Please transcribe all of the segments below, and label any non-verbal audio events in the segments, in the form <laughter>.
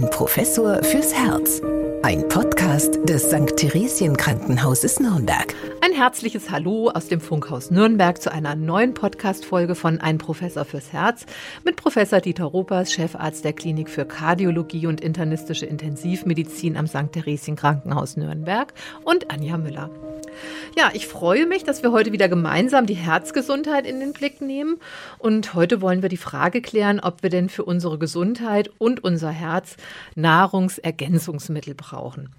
Ein Professor fürs Herz. Ein Podcast des St. Theresien Krankenhauses Nürnberg. Ein herzliches Hallo aus dem Funkhaus Nürnberg zu einer neuen Podcast-Folge von Ein Professor fürs Herz mit Professor Dieter Ropers, Chefarzt der Klinik für Kardiologie und internistische Intensivmedizin am St. Theresien Krankenhaus Nürnberg und Anja Müller. Ja, ich freue mich, dass wir heute wieder gemeinsam die Herzgesundheit in den Blick nehmen. Und heute wollen wir die Frage klären, ob wir denn für unsere Gesundheit und unser Herz Nahrungsergänzungsmittel brauchen.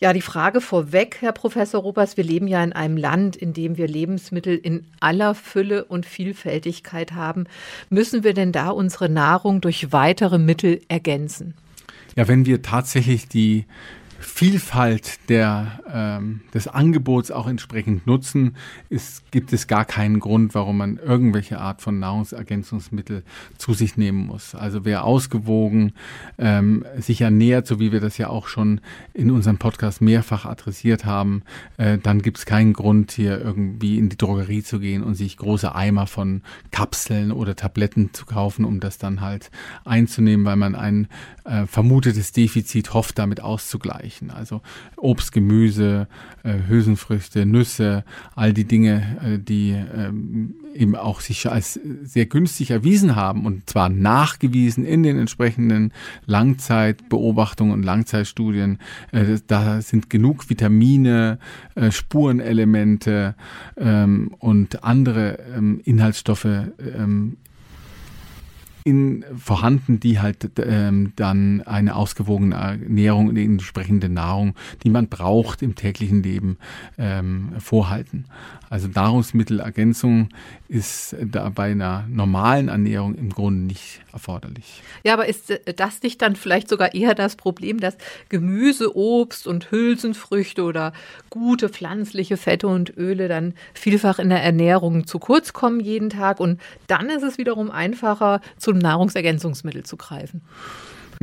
Ja, die Frage vorweg, Herr Professor Robers, wir leben ja in einem Land, in dem wir Lebensmittel in aller Fülle und Vielfältigkeit haben. Müssen wir denn da unsere Nahrung durch weitere Mittel ergänzen? Ja, wenn wir tatsächlich die Vielfalt der, ähm, des Angebots auch entsprechend nutzen, ist, gibt es gar keinen Grund, warum man irgendwelche Art von Nahrungsergänzungsmittel zu sich nehmen muss. Also wer ausgewogen ähm, sich ernährt, so wie wir das ja auch schon in unserem Podcast mehrfach adressiert haben, äh, dann gibt es keinen Grund, hier irgendwie in die Drogerie zu gehen und sich große Eimer von Kapseln oder Tabletten zu kaufen, um das dann halt einzunehmen, weil man ein äh, vermutetes Defizit hofft, damit auszugleichen. Also Obst, Gemüse, äh, Hülsenfrüchte, Nüsse, all die Dinge, äh, die ähm, eben auch sich als sehr günstig erwiesen haben und zwar nachgewiesen in den entsprechenden Langzeitbeobachtungen und Langzeitstudien. Äh, da sind genug Vitamine, Spurenelemente ähm, und andere ähm, Inhaltsstoffe in, vorhanden, die halt ähm, dann eine ausgewogene Ernährung und entsprechende Nahrung, die man braucht im täglichen Leben, ähm, vorhalten. Also Nahrungsmittelergänzung ist da bei einer normalen Ernährung im Grunde nicht erforderlich. Ja, aber ist äh, das nicht dann vielleicht sogar eher das Problem, dass Gemüse, Obst und Hülsenfrüchte oder gute pflanzliche Fette und Öle dann vielfach in der Ernährung zu kurz kommen jeden Tag und dann ist es wiederum einfacher, zum Nahrungsergänzungsmittel zu greifen?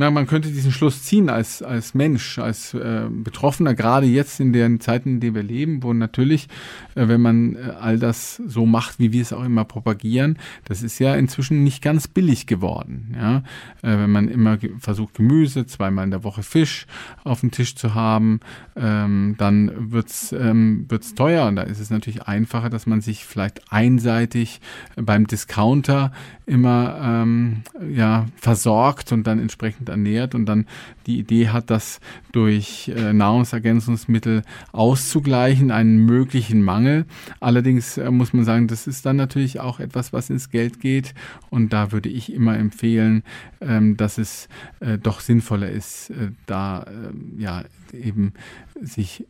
Na, man könnte diesen Schluss ziehen als, als Mensch, als äh, Betroffener, gerade jetzt in den Zeiten, in denen wir leben, wo natürlich, äh, wenn man äh, all das so macht, wie wir es auch immer propagieren, das ist ja inzwischen nicht ganz billig geworden. Ja? Äh, wenn man immer ge versucht, Gemüse, zweimal in der Woche Fisch auf dem Tisch zu haben, ähm, dann wird's ähm, teuer. Und da ist es natürlich einfacher, dass man sich vielleicht einseitig beim Discounter immer ähm, ja, versorgt und dann entsprechend ernährt und dann die Idee hat, das durch äh, Nahrungsergänzungsmittel auszugleichen, einen möglichen Mangel. Allerdings äh, muss man sagen, das ist dann natürlich auch etwas, was ins Geld geht und da würde ich immer empfehlen, ähm, dass es äh, doch sinnvoller ist, da äh, ja eben sich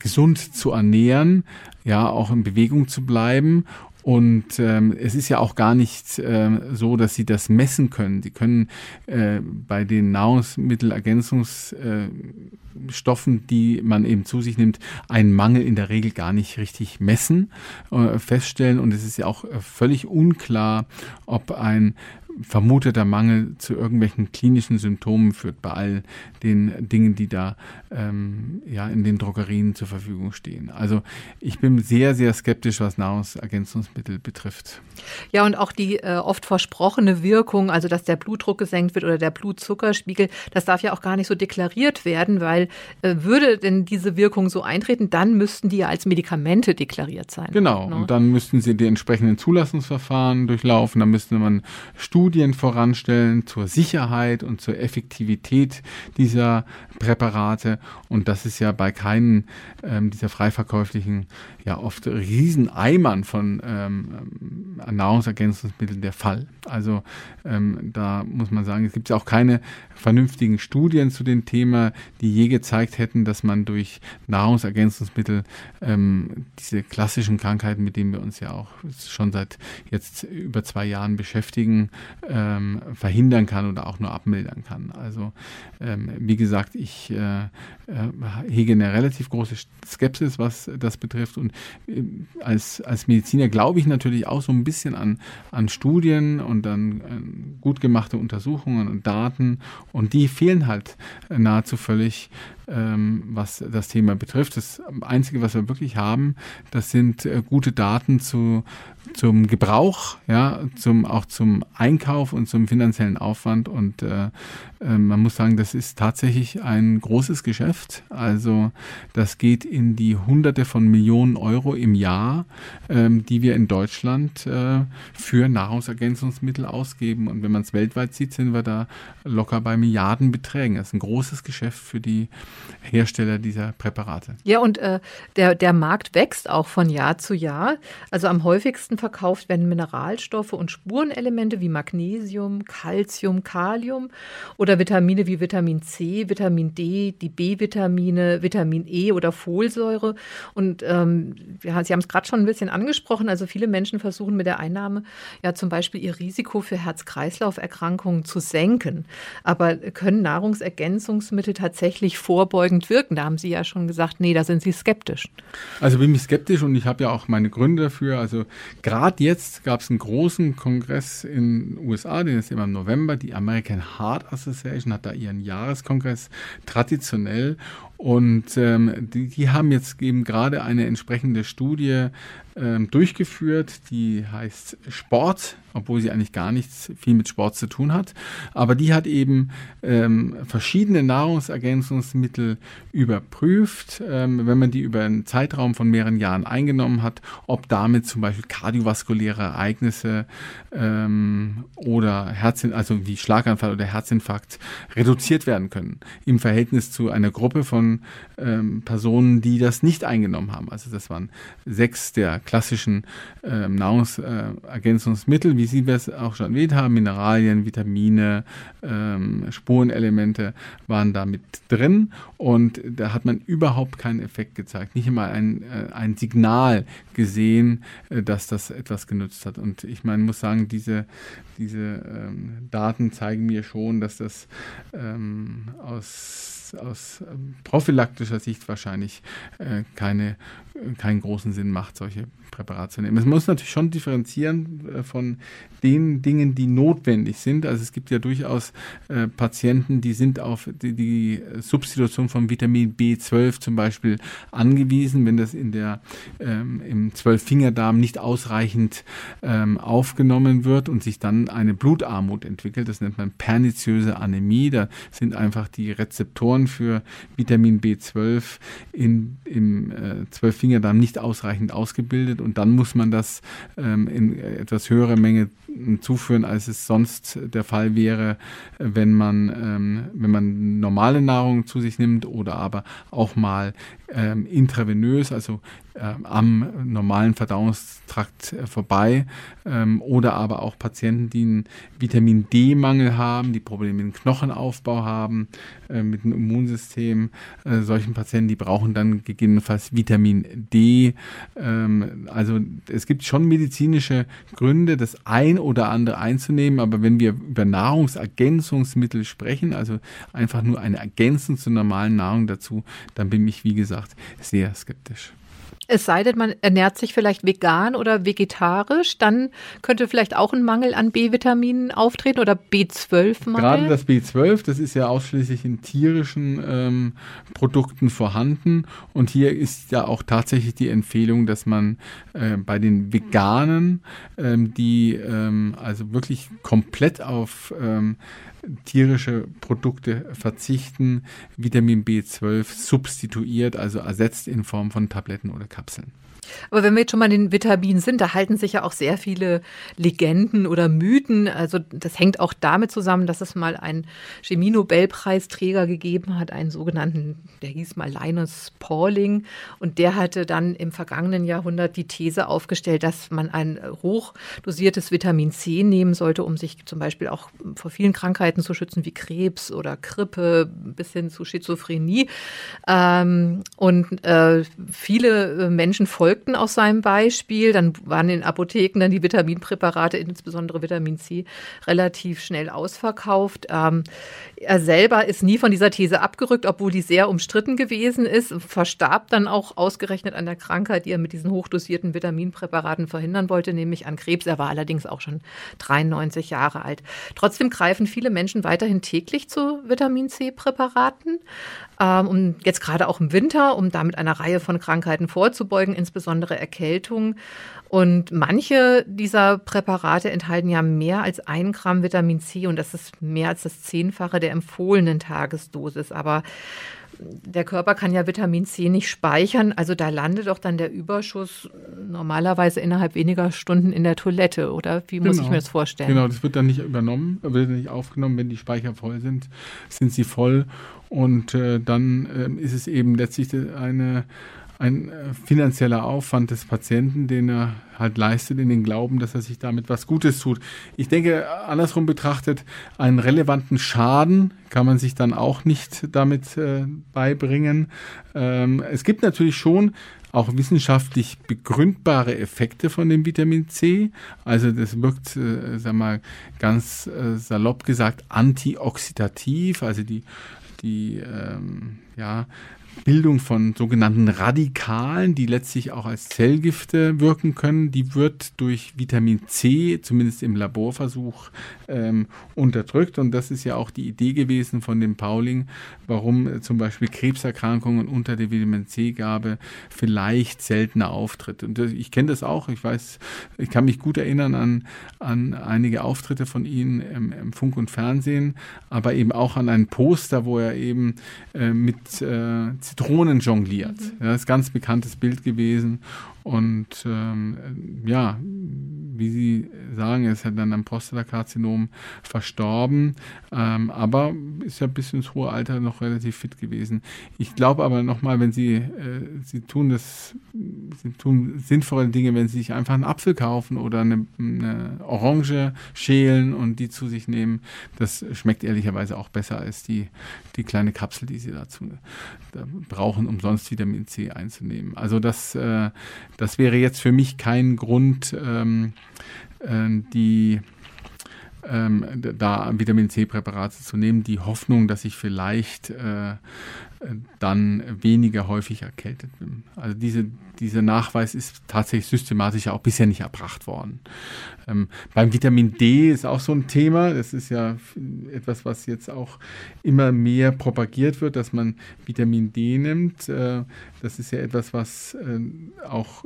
gesund zu ernähren, ja, auch in Bewegung zu bleiben und ähm, es ist ja auch gar nicht äh, so, dass sie das messen können. Sie können äh, bei den Nahrungsmittelergänzungsstoffen, die man eben zu sich nimmt, einen Mangel in der Regel gar nicht richtig messen, äh, feststellen. Und es ist ja auch äh, völlig unklar, ob ein vermuteter Mangel zu irgendwelchen klinischen Symptomen führt bei all den Dingen, die da ähm, ja in den Drogerien zur Verfügung stehen. Also ich bin sehr, sehr skeptisch, was Nahrungsergänzungsmittel betrifft. Ja, und auch die äh, oft versprochene Wirkung, also dass der Blutdruck gesenkt wird oder der Blutzuckerspiegel, das darf ja auch gar nicht so deklariert werden, weil äh, würde denn diese Wirkung so eintreten, dann müssten die ja als Medikamente deklariert sein. Genau, ne? und dann müssten sie die entsprechenden Zulassungsverfahren durchlaufen, dann müsste man Studien Studien voranstellen zur Sicherheit und zur Effektivität dieser Präparate. Und das ist ja bei keinen ähm, dieser freiverkäuflichen, ja oft Rieseneimern von ähm, Nahrungsergänzungsmitteln der Fall. Also ähm, da muss man sagen, es gibt ja auch keine vernünftigen Studien zu dem Thema, die je gezeigt hätten, dass man durch Nahrungsergänzungsmittel ähm, diese klassischen Krankheiten, mit denen wir uns ja auch schon seit jetzt über zwei Jahren beschäftigen, ähm, verhindern kann oder auch nur abmildern kann. Also ähm, wie gesagt, ich äh, äh, hege eine relativ große Skepsis, was das betrifft. Und äh, als, als Mediziner glaube ich natürlich auch so ein bisschen an, an Studien und an äh, gut gemachte Untersuchungen und Daten. Und die fehlen halt nahezu völlig ähm, was das Thema betrifft. Das Einzige, was wir wirklich haben, das sind äh, gute Daten zu zum Gebrauch, ja, zum, auch zum Einkauf und zum finanziellen Aufwand. Und äh, äh, man muss sagen, das ist tatsächlich ein großes Geschäft. Also das geht in die Hunderte von Millionen Euro im Jahr, ähm, die wir in Deutschland äh, für Nahrungsergänzungsmittel ausgeben. Und wenn man es weltweit sieht, sind wir da locker bei Milliardenbeträgen. Das ist ein großes Geschäft für die Hersteller dieser Präparate. Ja, und äh, der, der Markt wächst auch von Jahr zu Jahr. Also am häufigsten verkauft werden Mineralstoffe und Spurenelemente wie Magnesium, Calcium, Kalium oder Vitamine wie Vitamin C, Vitamin D, die B-Vitamine, Vitamin E oder Folsäure. Und ähm, Sie haben es gerade schon ein bisschen angesprochen. Also viele Menschen versuchen mit der Einnahme ja zum Beispiel ihr Risiko für Herz-Kreislauf-Erkrankungen zu senken. Aber können Nahrungsergänzungsmittel tatsächlich vorbeugend wirken? Da haben Sie ja schon gesagt, nee, da sind Sie skeptisch. Also bin ich skeptisch und ich habe ja auch meine Gründe dafür. Also Gerade jetzt gab es einen großen Kongress in den USA, den ist immer im November. Die American Heart Association hat da ihren Jahreskongress traditionell und ähm, die, die, haben jetzt eben gerade eine entsprechende Studie ähm, durchgeführt, die heißt Sport, obwohl sie eigentlich gar nichts viel mit Sport zu tun hat. Aber die hat eben ähm, verschiedene Nahrungsergänzungsmittel überprüft, ähm, wenn man die über einen Zeitraum von mehreren Jahren eingenommen hat, ob damit zum Beispiel kardiovaskuläre Ereignisse ähm, oder Herzin also wie Schlaganfall oder Herzinfarkt reduziert werden können im Verhältnis zu einer Gruppe von ähm, Personen, die das nicht eingenommen haben. Also das waren sechs der klassischen ähm, Nahrungsergänzungsmittel, wie Sie es auch schon erwähnt haben, Mineralien, Vitamine, ähm, Spurenelemente waren da mit drin und da hat man überhaupt keinen Effekt gezeigt, nicht einmal ein, äh, ein Signal gesehen, äh, dass das etwas genutzt hat. Und ich meine, muss sagen, diese, diese ähm, Daten zeigen mir schon, dass das ähm, aus aus ähm, prophylaktischer Sicht wahrscheinlich äh, keine, keinen großen Sinn macht, solche Präparate zu nehmen. Es muss natürlich schon differenzieren äh, von den Dingen, die notwendig sind. Also es gibt ja durchaus äh, Patienten, die sind auf die, die, Substitution von Vitamin B12 zum Beispiel angewiesen, wenn das in der ähm, im Zwölffingerdarm nicht ausreichend ähm, aufgenommen wird und sich dann eine Blutarmut entwickelt. Das nennt man perniziöse Anämie. Da sind einfach die Rezeptoren für Vitamin B12 in, im äh, Zwölffingerdarm nicht ausreichend ausgebildet. Und dann muss man das ähm, in etwas höherer Menge zuführen, als es sonst der Fall wäre, wenn man, ähm, wenn man normale Nahrung zu sich nimmt oder aber auch mal ähm, intravenös, also äh, am normalen Verdauungstrakt äh, vorbei ähm, oder aber auch Patienten, die einen Vitamin D-Mangel haben, die Probleme mit dem Knochenaufbau haben, äh, mit dem Immunsystem. Äh, solchen Patienten, die brauchen dann gegebenenfalls Vitamin D. Ähm, also es gibt schon medizinische Gründe, das ein oder andere einzunehmen, aber wenn wir über Nahrungsergänzungsmittel sprechen, also einfach nur eine Ergänzung zur normalen Nahrung dazu, dann bin ich, wie gesagt, sehr skeptisch. Es sei denn, man ernährt sich vielleicht vegan oder vegetarisch, dann könnte vielleicht auch ein Mangel an B-Vitaminen auftreten oder B12-Mangel. Gerade das B12, das ist ja ausschließlich in tierischen ähm, Produkten vorhanden. Und hier ist ja auch tatsächlich die Empfehlung, dass man äh, bei den Veganen, ähm, die ähm, also wirklich komplett auf ähm, tierische Produkte verzichten, Vitamin B12 substituiert, also ersetzt in Form von Tabletten oder Kapseln. Aber wenn wir jetzt schon mal in den Vitaminen sind, da halten sich ja auch sehr viele Legenden oder Mythen. Also das hängt auch damit zusammen, dass es mal einen Chemie-Nobelpreisträger gegeben hat, einen sogenannten, der hieß mal Linus Pauling. Und der hatte dann im vergangenen Jahrhundert die These aufgestellt, dass man ein hochdosiertes Vitamin C nehmen sollte, um sich zum Beispiel auch vor vielen Krankheiten zu schützen, wie Krebs oder Grippe bis hin zu Schizophrenie. Ähm, und äh, viele äh, Menschen folgen folgten aus seinem Beispiel. Dann waren in Apotheken dann die Vitaminpräparate, insbesondere Vitamin C, relativ schnell ausverkauft. Ähm, er selber ist nie von dieser These abgerückt, obwohl die sehr umstritten gewesen ist, verstarb dann auch ausgerechnet an der Krankheit, die er mit diesen hochdosierten Vitaminpräparaten verhindern wollte, nämlich an Krebs. Er war allerdings auch schon 93 Jahre alt. Trotzdem greifen viele Menschen weiterhin täglich zu Vitamin C-Präparaten. Ähm, um jetzt gerade auch im Winter, um damit einer Reihe von Krankheiten vorzubeugen, insbesondere Erkältung. Und manche dieser Präparate enthalten ja mehr als ein Gramm Vitamin C und das ist mehr als das Zehnfache der empfohlenen Tagesdosis. Aber der Körper kann ja Vitamin C nicht speichern, also da landet doch dann der Überschuss normalerweise innerhalb weniger Stunden in der Toilette, oder? Wie muss genau. ich mir das vorstellen? Genau, das wird dann nicht übernommen, wird nicht aufgenommen, wenn die Speicher voll sind, sind sie voll und äh, dann äh, ist es eben letztlich eine ein äh, finanzieller Aufwand des Patienten, den er halt leistet, in den Glauben, dass er sich damit was Gutes tut. Ich denke, andersrum betrachtet, einen relevanten Schaden kann man sich dann auch nicht damit äh, beibringen. Ähm, es gibt natürlich schon auch wissenschaftlich begründbare Effekte von dem Vitamin C. Also das wirkt, äh, sag mal, ganz äh, salopp gesagt, antioxidativ, also die die ähm, ja, Bildung von sogenannten Radikalen, die letztlich auch als Zellgifte wirken können, die wird durch Vitamin C, zumindest im Laborversuch, ähm, unterdrückt. Und das ist ja auch die Idee gewesen von dem Pauling, warum äh, zum Beispiel Krebserkrankungen unter der Vitamin C-Gabe vielleicht seltener auftritt. Und äh, ich kenne das auch. Ich weiß, ich kann mich gut erinnern an, an einige Auftritte von Ihnen im, im Funk und Fernsehen, aber eben auch an ein Poster, wo er eben äh, mit äh, Zitronen jongliert. Mhm. Ja, das ist ein ganz bekanntes Bild gewesen. Und ähm, ja, wie Sie sagen, er ist ja dann am Prostatakarzinom verstorben, ähm, aber ist ja bis ins hohe Alter noch relativ fit gewesen. Ich glaube aber nochmal, wenn Sie, äh, Sie tun das, Sie tun sinnvolle Dinge, wenn Sie sich einfach einen Apfel kaufen oder eine, eine Orange schälen und die zu sich nehmen, das schmeckt ehrlicherweise auch besser als die, die kleine Kapsel, die Sie dazu da brauchen, um sonst Vitamin C einzunehmen. Also das äh, das wäre jetzt für mich kein Grund, ähm, äh, die ähm, da Vitamin C-Präparate zu nehmen. Die Hoffnung, dass ich vielleicht äh, dann weniger häufig erkältet. Also diese, dieser Nachweis ist tatsächlich systematisch auch bisher nicht erbracht worden. Ähm, beim Vitamin D ist auch so ein Thema. Das ist ja etwas, was jetzt auch immer mehr propagiert wird, dass man Vitamin D nimmt. Äh, das ist ja etwas, was äh, auch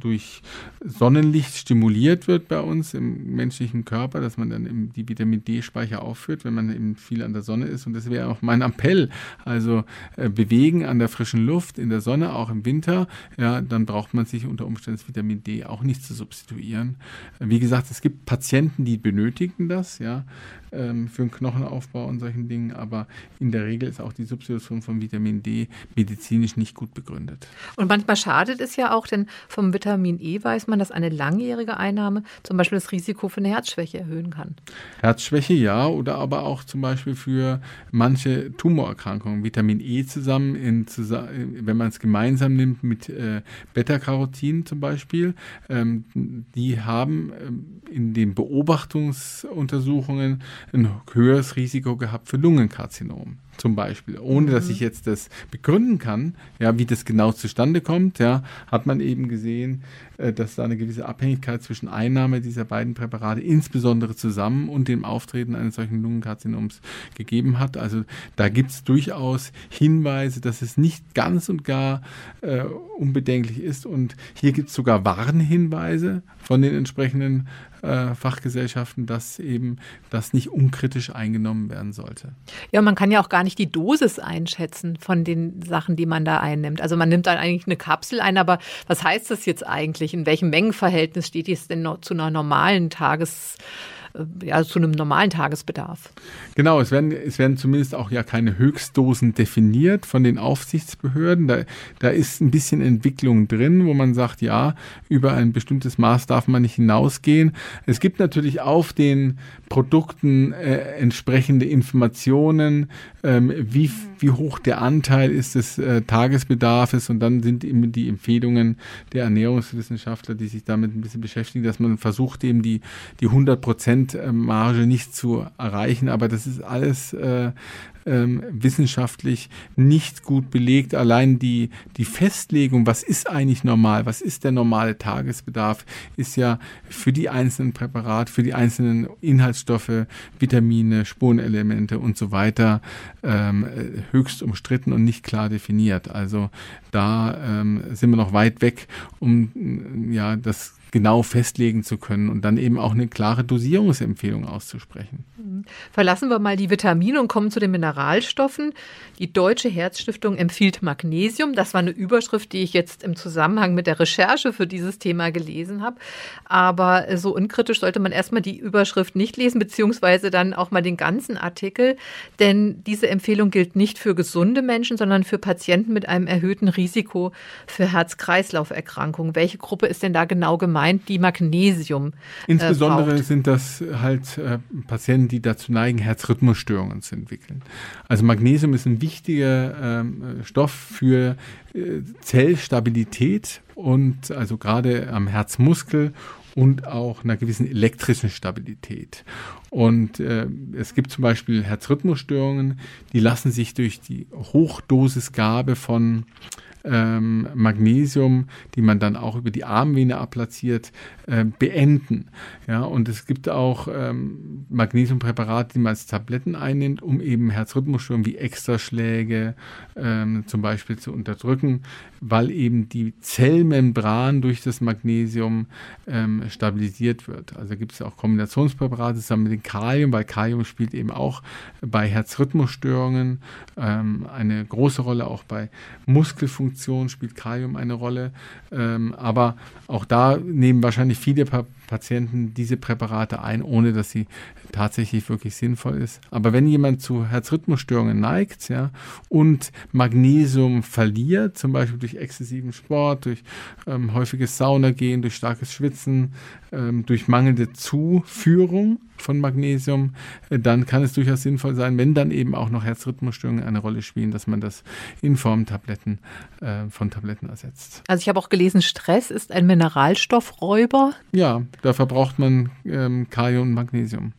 durch Sonnenlicht stimuliert wird bei uns im menschlichen Körper, dass man dann die Vitamin D-Speicher aufführt, wenn man eben viel an der Sonne ist. Und das wäre auch mein Appell. Also äh, bewegen an der frischen Luft, in der Sonne, auch im Winter, ja, dann braucht man sich unter Umständen das Vitamin D auch nicht zu substituieren. Wie gesagt, es gibt Patienten, die benötigen das, ja ähm, für den Knochenaufbau und solchen Dingen, aber in der Regel ist auch die Substitution von Vitamin D medizinisch nicht gut begründet. Und manchmal schadet es ja auch, denn vom Vitamin E weiß man, dass eine langjährige Einnahme zum Beispiel das Risiko für eine Herzschwäche erhöhen kann. Herzschwäche ja, oder aber auch zum Beispiel für manche Tumorerkrankungen. Vitamin E zusammen, in, wenn man es gemeinsam nimmt mit äh, Beta-Carotin zum Beispiel, ähm, die haben ähm, in den Beobachtungsuntersuchungen ein höheres Risiko gehabt für Lungenkarzinom zum Beispiel. Ohne dass mhm. ich jetzt das begründen kann, ja, wie das genau zustande kommt, ja, hat man eben gesehen, äh, dass da eine gewisse Abhängigkeit zwischen Einnahme dieser beiden Präparate, insbesondere zusammen und dem Auftreten eines solchen Lungenkarzinoms gegeben hat. Also da gibt es durchaus Hinweise, dass es nicht ganz und gar äh, unbedenklich ist. Und hier gibt es sogar Warnhinweise von den entsprechenden äh, Fachgesellschaften, dass eben das nicht unkritisch eingenommen werden sollte. Ja, man kann ja auch gar nicht die Dosis einschätzen von den Sachen, die man da einnimmt. Also man nimmt dann eigentlich eine Kapsel ein, aber was heißt das jetzt eigentlich? In welchem Mengenverhältnis steht es denn zu einer normalen Tages ja, zu einem normalen Tagesbedarf. Genau, es werden, es werden zumindest auch ja keine Höchstdosen definiert von den Aufsichtsbehörden. Da, da ist ein bisschen Entwicklung drin, wo man sagt, ja, über ein bestimmtes Maß darf man nicht hinausgehen. Es gibt natürlich auf den Produkten äh, entsprechende Informationen, ähm, wie, wie hoch der Anteil ist des äh, Tagesbedarfes und dann sind eben die Empfehlungen der Ernährungswissenschaftler, die sich damit ein bisschen beschäftigen, dass man versucht eben die, die 100 Prozent Prozentmarge nicht zu erreichen, aber das ist alles äh, ähm, wissenschaftlich nicht gut belegt. Allein die, die Festlegung, was ist eigentlich normal, was ist der normale Tagesbedarf, ist ja für die einzelnen Präparate, für die einzelnen Inhaltsstoffe, Vitamine, Spurenelemente und so weiter ähm, höchst umstritten und nicht klar definiert. Also da ähm, sind wir noch weit weg, um ja das genau festlegen zu können und dann eben auch eine klare Dosierungsempfehlung auszusprechen. Verlassen wir mal die Vitamine und kommen zu den Mineralstoffen. Die Deutsche Herzstiftung empfiehlt Magnesium. Das war eine Überschrift, die ich jetzt im Zusammenhang mit der Recherche für dieses Thema gelesen habe. Aber so unkritisch sollte man erstmal die Überschrift nicht lesen, beziehungsweise dann auch mal den ganzen Artikel. Denn diese Empfehlung gilt nicht für gesunde Menschen, sondern für Patienten mit einem erhöhten Risiko für Herz-Kreislauf-Erkrankungen. Welche Gruppe ist denn da genau gemeint, die Magnesium? Äh, Insbesondere äh, sind das halt äh, Patienten, die dazu neigen, Herzrhythmusstörungen zu entwickeln. Also Magnesium ist ein wichtiger ähm, Stoff für äh, Zellstabilität und also gerade am Herzmuskel und auch einer gewissen elektrischen Stabilität. Und äh, es gibt zum Beispiel Herzrhythmusstörungen, die lassen sich durch die Hochdosisgabe von ähm, Magnesium, die man dann auch über die Armvene abplatziert, äh, beenden. Ja, und es gibt auch ähm, Magnesiumpräparate, die man als Tabletten einnimmt, um eben Herzrhythmusstörungen wie Extraschläge ähm, zum Beispiel zu unterdrücken, weil eben die Zellmembran durch das Magnesium ähm, stabilisiert wird. Also gibt es auch Kombinationspräparate zusammen mit dem Kalium, weil Kalium spielt eben auch bei Herzrhythmusstörungen ähm, eine große Rolle, auch bei Muskelfunktionen Funktion spielt Kalium eine Rolle. Ähm, aber auch da nehmen wahrscheinlich viele pa Patienten diese Präparate ein, ohne dass sie tatsächlich wirklich sinnvoll ist. Aber wenn jemand zu Herzrhythmusstörungen neigt, ja, und Magnesium verliert, zum Beispiel durch exzessiven Sport, durch ähm, häufiges Saunagehen, durch starkes Schwitzen, ähm, durch mangelnde Zuführung von Magnesium, äh, dann kann es durchaus sinnvoll sein, wenn dann eben auch noch Herzrhythmusstörungen eine Rolle spielen, dass man das in Form Tabletten, äh, von Tabletten ersetzt. Also ich habe auch gelesen, Stress ist ein Mineralstoffräuber. Ja, da verbraucht man ähm, Kalium und Magnesium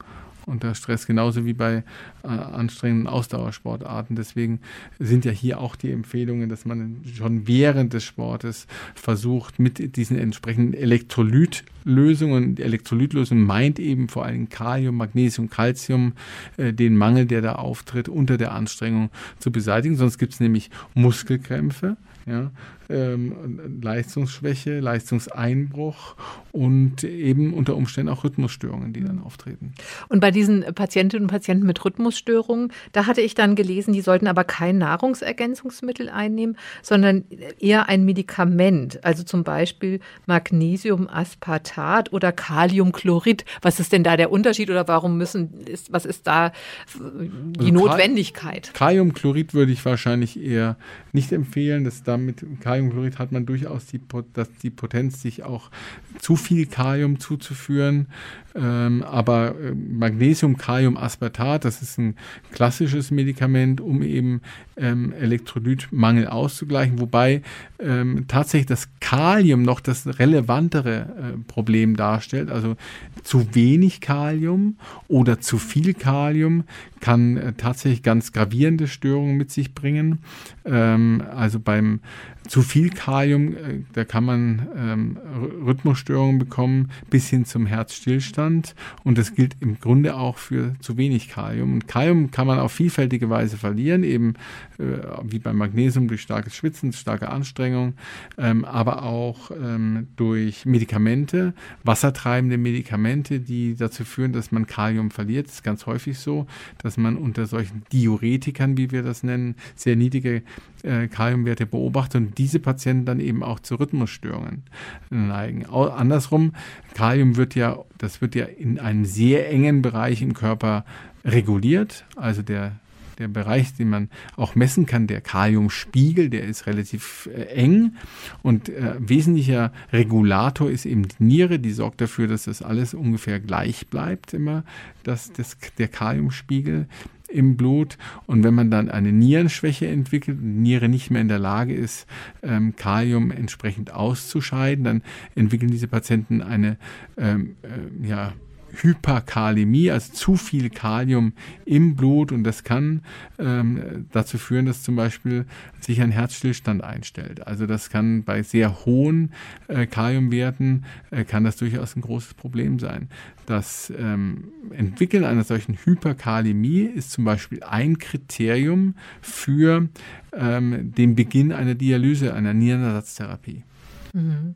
unter Stress, genauso wie bei äh, anstrengenden Ausdauersportarten. Deswegen sind ja hier auch die Empfehlungen, dass man schon während des Sportes versucht, mit diesen entsprechenden Elektrolytlösungen, die Elektrolytlösung meint eben vor allem Kalium, Magnesium, Calcium, äh, den Mangel, der da auftritt, unter der Anstrengung zu beseitigen. Sonst gibt es nämlich Muskelkrämpfe ja, ähm, Leistungsschwäche, Leistungseinbruch und eben unter Umständen auch Rhythmusstörungen, die dann mhm. auftreten. Und bei diesen Patientinnen und Patienten mit Rhythmusstörungen, da hatte ich dann gelesen, die sollten aber kein Nahrungsergänzungsmittel einnehmen, sondern eher ein Medikament, also zum Beispiel Magnesiumaspartat oder Kaliumchlorid. Was ist denn da der Unterschied oder warum müssen, ist, was ist da die also Notwendigkeit? Kaliumchlorid würde ich wahrscheinlich eher nicht empfehlen, dass da mit Kaliumchlorid hat man durchaus die, dass die Potenz, sich auch zu viel Kalium zuzuführen. Ähm, aber äh, Magnesium, Kalium, Aspartat, das ist ein klassisches Medikament, um eben ähm, Elektrolytmangel auszugleichen, wobei ähm, tatsächlich das Kalium noch das relevantere äh, Problem darstellt. Also zu wenig Kalium oder zu viel Kalium kann äh, tatsächlich ganz gravierende Störungen mit sich bringen. Ähm, also beim zu viel Kalium, äh, da kann man ähm, Rhythmusstörungen bekommen bis hin zum Herzstillstand. Und das gilt im Grunde auch für zu wenig Kalium. Und Kalium kann man auf vielfältige Weise verlieren, eben äh, wie beim Magnesium durch starkes Schwitzen, starke Anstrengung, ähm, aber auch ähm, durch Medikamente, wassertreibende Medikamente, die dazu führen, dass man Kalium verliert. Das ist ganz häufig so, dass man unter solchen Diuretikern, wie wir das nennen, sehr niedrige äh, Kaliumwerte beobachtet und diese Patienten dann eben auch zu Rhythmusstörungen neigen. Andersrum, Kalium wird ja, das wird ja in einem sehr engen Bereich im Körper reguliert, also der der Bereich, den man auch messen kann, der Kaliumspiegel, der ist relativ äh, eng. Und äh, wesentlicher Regulator ist eben die Niere, die sorgt dafür, dass das alles ungefähr gleich bleibt immer, dass das, der Kaliumspiegel im Blut. Und wenn man dann eine Nierenschwäche entwickelt und die Niere nicht mehr in der Lage ist, ähm, Kalium entsprechend auszuscheiden, dann entwickeln diese Patienten eine ähm, äh, ja, Hyperkalämie, also zu viel Kalium im Blut und das kann ähm, dazu führen, dass zum Beispiel sich ein Herzstillstand einstellt. Also das kann bei sehr hohen äh, Kaliumwerten äh, kann das durchaus ein großes Problem sein. Das ähm, Entwickeln einer solchen Hyperkalämie ist zum Beispiel ein Kriterium für ähm, den Beginn einer Dialyse, einer Nierenersatztherapie. Mhm.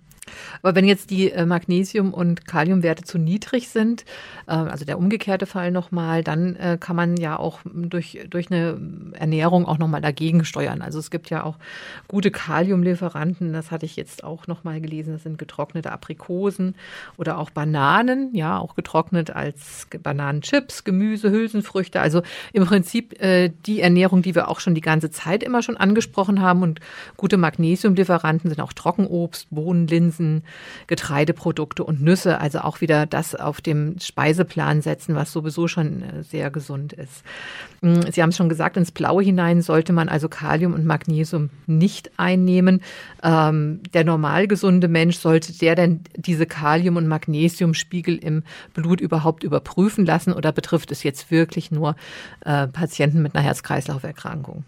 Aber wenn jetzt die äh, Magnesium- und Kaliumwerte zu niedrig sind, äh, also der umgekehrte Fall nochmal, dann äh, kann man ja auch durch, durch eine Ernährung auch nochmal dagegen steuern. Also es gibt ja auch gute Kaliumlieferanten, das hatte ich jetzt auch nochmal gelesen, das sind getrocknete Aprikosen oder auch Bananen, ja, auch getrocknet als Bananenchips, Gemüse, Hülsenfrüchte. Also im Prinzip die Ernährung, die wir auch schon die ganze Zeit immer schon angesprochen haben. Und gute Magnesiumlieferanten sind auch Trockenobst, Bohnen, Linsen, Linsen, Getreideprodukte und Nüsse, also auch wieder das auf dem Speiseplan setzen, was sowieso schon äh, sehr gesund ist. Mm, Sie haben es schon gesagt, ins Blaue hinein sollte man also Kalium und Magnesium nicht einnehmen. Ähm, der normal gesunde Mensch sollte der denn diese Kalium- und Magnesiumspiegel im Blut überhaupt überprüfen lassen oder betrifft es jetzt wirklich nur äh, Patienten mit einer Herz-Kreislauf-Erkrankung?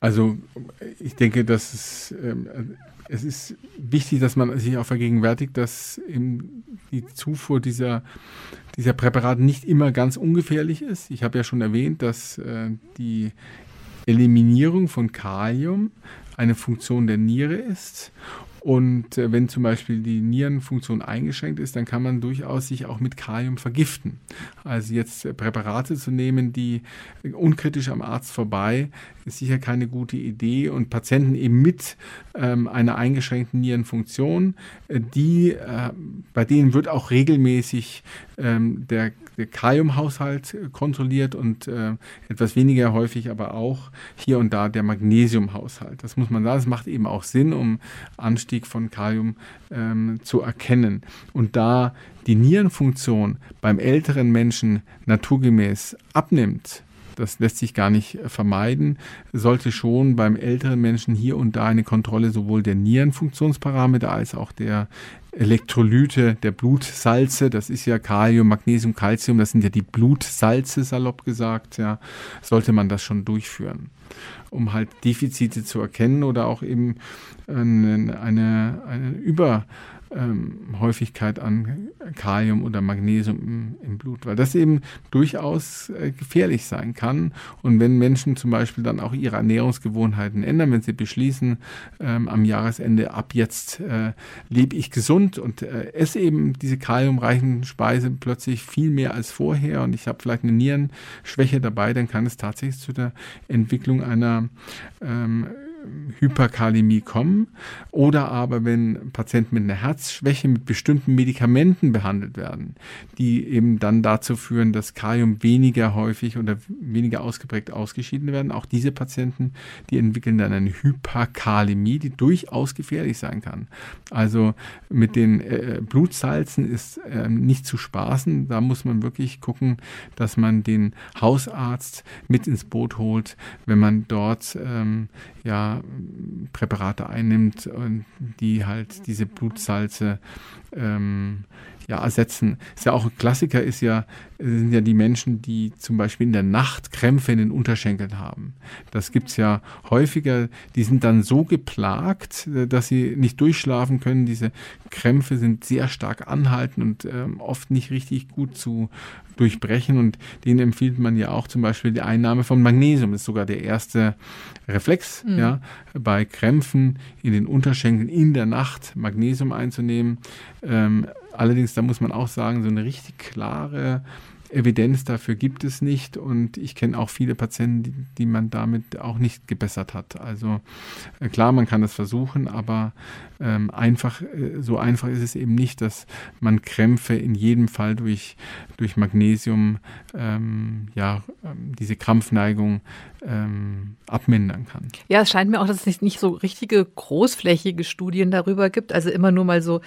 Also ich denke, dass es ähm, es ist wichtig, dass man sich auch vergegenwärtigt, dass die Zufuhr dieser, dieser Präparate nicht immer ganz ungefährlich ist. Ich habe ja schon erwähnt, dass äh, die Eliminierung von Kalium eine Funktion der Niere ist und äh, wenn zum Beispiel die Nierenfunktion eingeschränkt ist, dann kann man durchaus sich auch mit Kalium vergiften. Also jetzt äh, Präparate zu nehmen, die unkritisch am Arzt vorbei, ist sicher keine gute Idee. Und Patienten eben mit ähm, einer eingeschränkten Nierenfunktion, äh, die, äh, bei denen wird auch regelmäßig ähm, der, der Kaliumhaushalt kontrolliert und äh, etwas weniger häufig aber auch hier und da der Magnesiumhaushalt. Das muss man sagen, das macht eben auch Sinn, um Anstieg von Kalium ähm, zu erkennen. Und da die Nierenfunktion beim älteren Menschen naturgemäß abnimmt, das lässt sich gar nicht vermeiden, sollte schon beim älteren Menschen hier und da eine Kontrolle sowohl der Nierenfunktionsparameter als auch der Elektrolyte, der Blutsalze, das ist ja Kalium, Magnesium, Calcium, das sind ja die Blutsalze, salopp gesagt, ja, sollte man das schon durchführen. Um halt Defizite zu erkennen oder auch eben eine, eine, eine Über- ähm, Häufigkeit an Kalium oder Magnesium im, im, Blut, weil das eben durchaus äh, gefährlich sein kann. Und wenn Menschen zum Beispiel dann auch ihre Ernährungsgewohnheiten ändern, wenn sie beschließen, ähm, am Jahresende ab jetzt äh, lebe ich gesund und äh, esse eben diese kaliumreichen Speisen plötzlich viel mehr als vorher und ich habe vielleicht eine Nierenschwäche dabei, dann kann es tatsächlich zu der Entwicklung einer ähm, Hyperkalämie kommen oder aber wenn Patienten mit einer Herzschwäche mit bestimmten Medikamenten behandelt werden, die eben dann dazu führen, dass Kalium weniger häufig oder weniger ausgeprägt ausgeschieden werden. Auch diese Patienten, die entwickeln dann eine Hyperkalämie, die durchaus gefährlich sein kann. Also mit den äh, Blutsalzen ist äh, nicht zu spaßen. Da muss man wirklich gucken, dass man den Hausarzt mit ins Boot holt, wenn man dort ähm, ja Präparate einnimmt, die halt diese Blutsalze ähm, ja, ersetzen. Ist ja auch ein Klassiker ist ja, sind ja die Menschen, die zum Beispiel in der Nacht Krämpfe in den Unterschenkeln haben. Das gibt's ja häufiger. Die sind dann so geplagt, äh, dass sie nicht durchschlafen können. Diese Krämpfe sind sehr stark anhalten und ähm, oft nicht richtig gut zu durchbrechen. Und denen empfiehlt man ja auch zum Beispiel die Einnahme von Magnesium. Das ist sogar der erste Reflex, mhm. ja, bei Krämpfen in den Unterschenkeln in der Nacht Magnesium einzunehmen. Ähm, allerdings, da muss man auch sagen, so eine richtig klare Evidenz dafür gibt es nicht und ich kenne auch viele Patienten, die, die, man damit auch nicht gebessert hat. Also äh, klar, man kann das versuchen, aber ähm, einfach, äh, so einfach ist es eben nicht, dass man Krämpfe in jedem Fall durch, durch Magnesium, ähm, ja, ähm, diese Krampfneigung ähm, abmindern kann. Ja, es scheint mir auch, dass es nicht, nicht so richtige großflächige Studien darüber gibt. Also immer nur mal so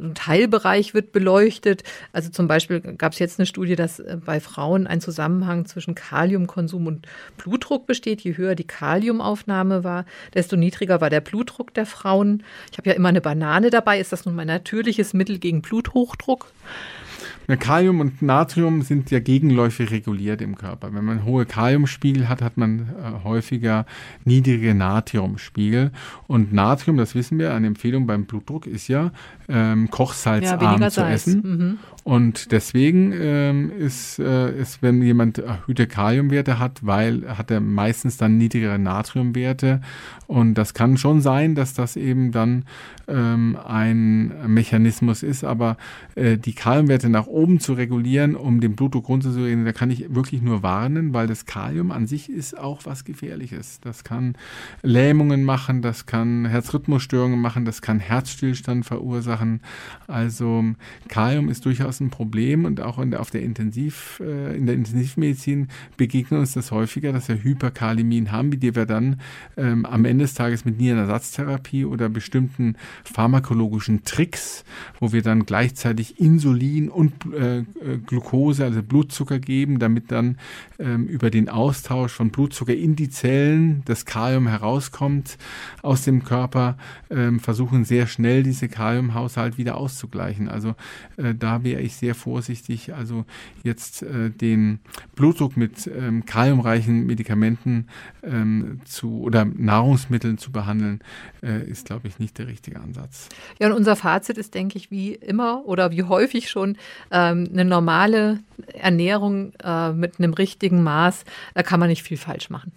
ein Teilbereich wird beleuchtet. Also zum Beispiel gab es jetzt eine Studie, dass bei Frauen ein Zusammenhang zwischen Kaliumkonsum und Blutdruck besteht. Je höher die Kaliumaufnahme war, desto niedriger war der Blutdruck der Frauen. Ich habe ja immer eine Banane dabei. Ist das nun mein natürliches Mittel gegen Bluthochdruck? Na, Kalium und Natrium sind ja gegenläufig reguliert im Körper. Wenn man hohe Kaliumspiegel hat, hat man äh, häufiger niedrige Natriumspiegel. Und Natrium, das wissen wir, eine Empfehlung beim Blutdruck ist ja, ähm, kochsalzarm ja, zu Salz. essen. Mhm. Und deswegen ähm, ist, äh, ist, wenn jemand erhöhte Kaliumwerte hat, weil hat er meistens dann niedrigere Natriumwerte. Und das kann schon sein, dass das eben dann ähm, ein Mechanismus ist. Aber äh, die Kaliumwerte nach oben zu regulieren, um den Blutdruck runterzuregen, da kann ich wirklich nur warnen, weil das Kalium an sich ist auch was Gefährliches. Das kann Lähmungen machen, das kann Herzrhythmusstörungen machen, das kann Herzstillstand verursachen. Also Kalium ist durchaus ein Problem und auch in der, auf der Intensiv, äh, in der Intensivmedizin begegnet uns das häufiger, dass wir Hyperkalämien haben, die wir dann ähm, am Ende des Tages mit Nierenersatztherapie oder bestimmten pharmakologischen Tricks, wo wir dann gleichzeitig Insulin und äh, Glucose, also Blutzucker geben, damit dann ähm, über den Austausch von Blutzucker in die Zellen das Kalium herauskommt aus dem Körper, ähm, versuchen sehr schnell diese Kaliumhaushalt wieder auszugleichen. Also äh, da wäre ich sehr vorsichtig. Also jetzt äh, den Blutdruck mit ähm, kaliumreichen Medikamenten ähm, zu oder Nahrungsmitteln zu behandeln, äh, ist, glaube ich, nicht der richtige Ansatz. Ja, und unser Fazit ist, denke ich, wie immer oder wie häufig schon ähm, eine normale Ernährung äh, mit einem richtigen Maß. Da kann man nicht viel falsch machen.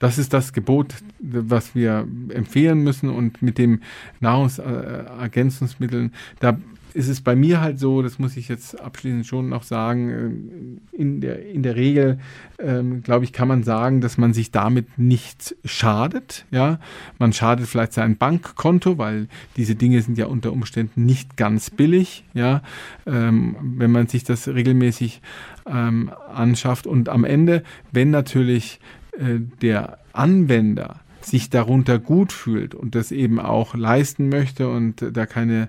Das ist das Gebot, was wir empfehlen müssen. Und mit dem Nahrungsergänzungsmitteln, da ist es bei mir halt so, das muss ich jetzt abschließend schon noch sagen, äh, in der, in der Regel, ähm, glaube ich, kann man sagen, dass man sich damit nicht schadet. Ja, man schadet vielleicht sein Bankkonto, weil diese Dinge sind ja unter Umständen nicht ganz billig. Ja, ähm, wenn man sich das regelmäßig ähm, anschafft und am Ende, wenn natürlich äh, der Anwender sich darunter gut fühlt und das eben auch leisten möchte und da keine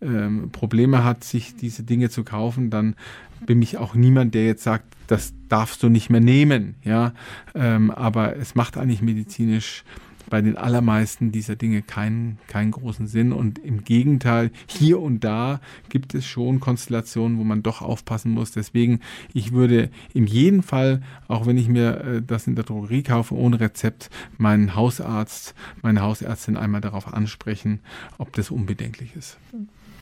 ähm, Probleme hat, sich diese Dinge zu kaufen, dann bin ich auch niemand, der jetzt sagt, das darfst du nicht mehr nehmen. Ja, ähm, aber es macht eigentlich medizinisch bei den allermeisten dieser Dinge keinen, keinen großen Sinn. Und im Gegenteil, hier und da gibt es schon Konstellationen, wo man doch aufpassen muss. Deswegen, ich würde in jedem Fall, auch wenn ich mir äh, das in der Drogerie kaufe, ohne Rezept, meinen Hausarzt, meine Hausärztin einmal darauf ansprechen, ob das unbedenklich ist.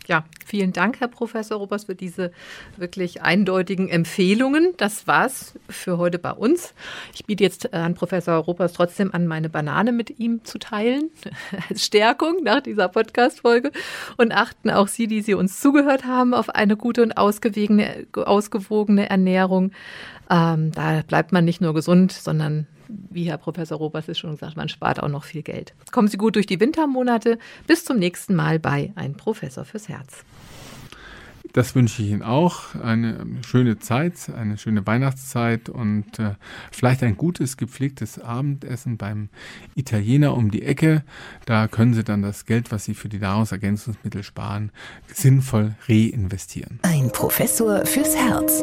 Ja, vielen Dank, Herr Professor Robers, für diese wirklich eindeutigen Empfehlungen. Das war's für heute bei uns. Ich biete jetzt äh, Herrn Professor Robers trotzdem an, meine Banane mit ihm zu teilen, <laughs> als Stärkung nach dieser Podcast-Folge. Und achten auch Sie, die Sie uns zugehört haben, auf eine gute und ausgewogene, ausgewogene Ernährung. Ähm, da bleibt man nicht nur gesund, sondern wie Herr Professor Robers es schon gesagt, man spart auch noch viel Geld. Kommen Sie gut durch die Wintermonate. Bis zum nächsten Mal bei Ein Professor fürs Herz. Das wünsche ich Ihnen auch. Eine schöne Zeit, eine schöne Weihnachtszeit und äh, vielleicht ein gutes, gepflegtes Abendessen beim Italiener um die Ecke. Da können Sie dann das Geld, was Sie für die Nahrungsergänzungsmittel sparen, sinnvoll reinvestieren. Ein Professor fürs Herz.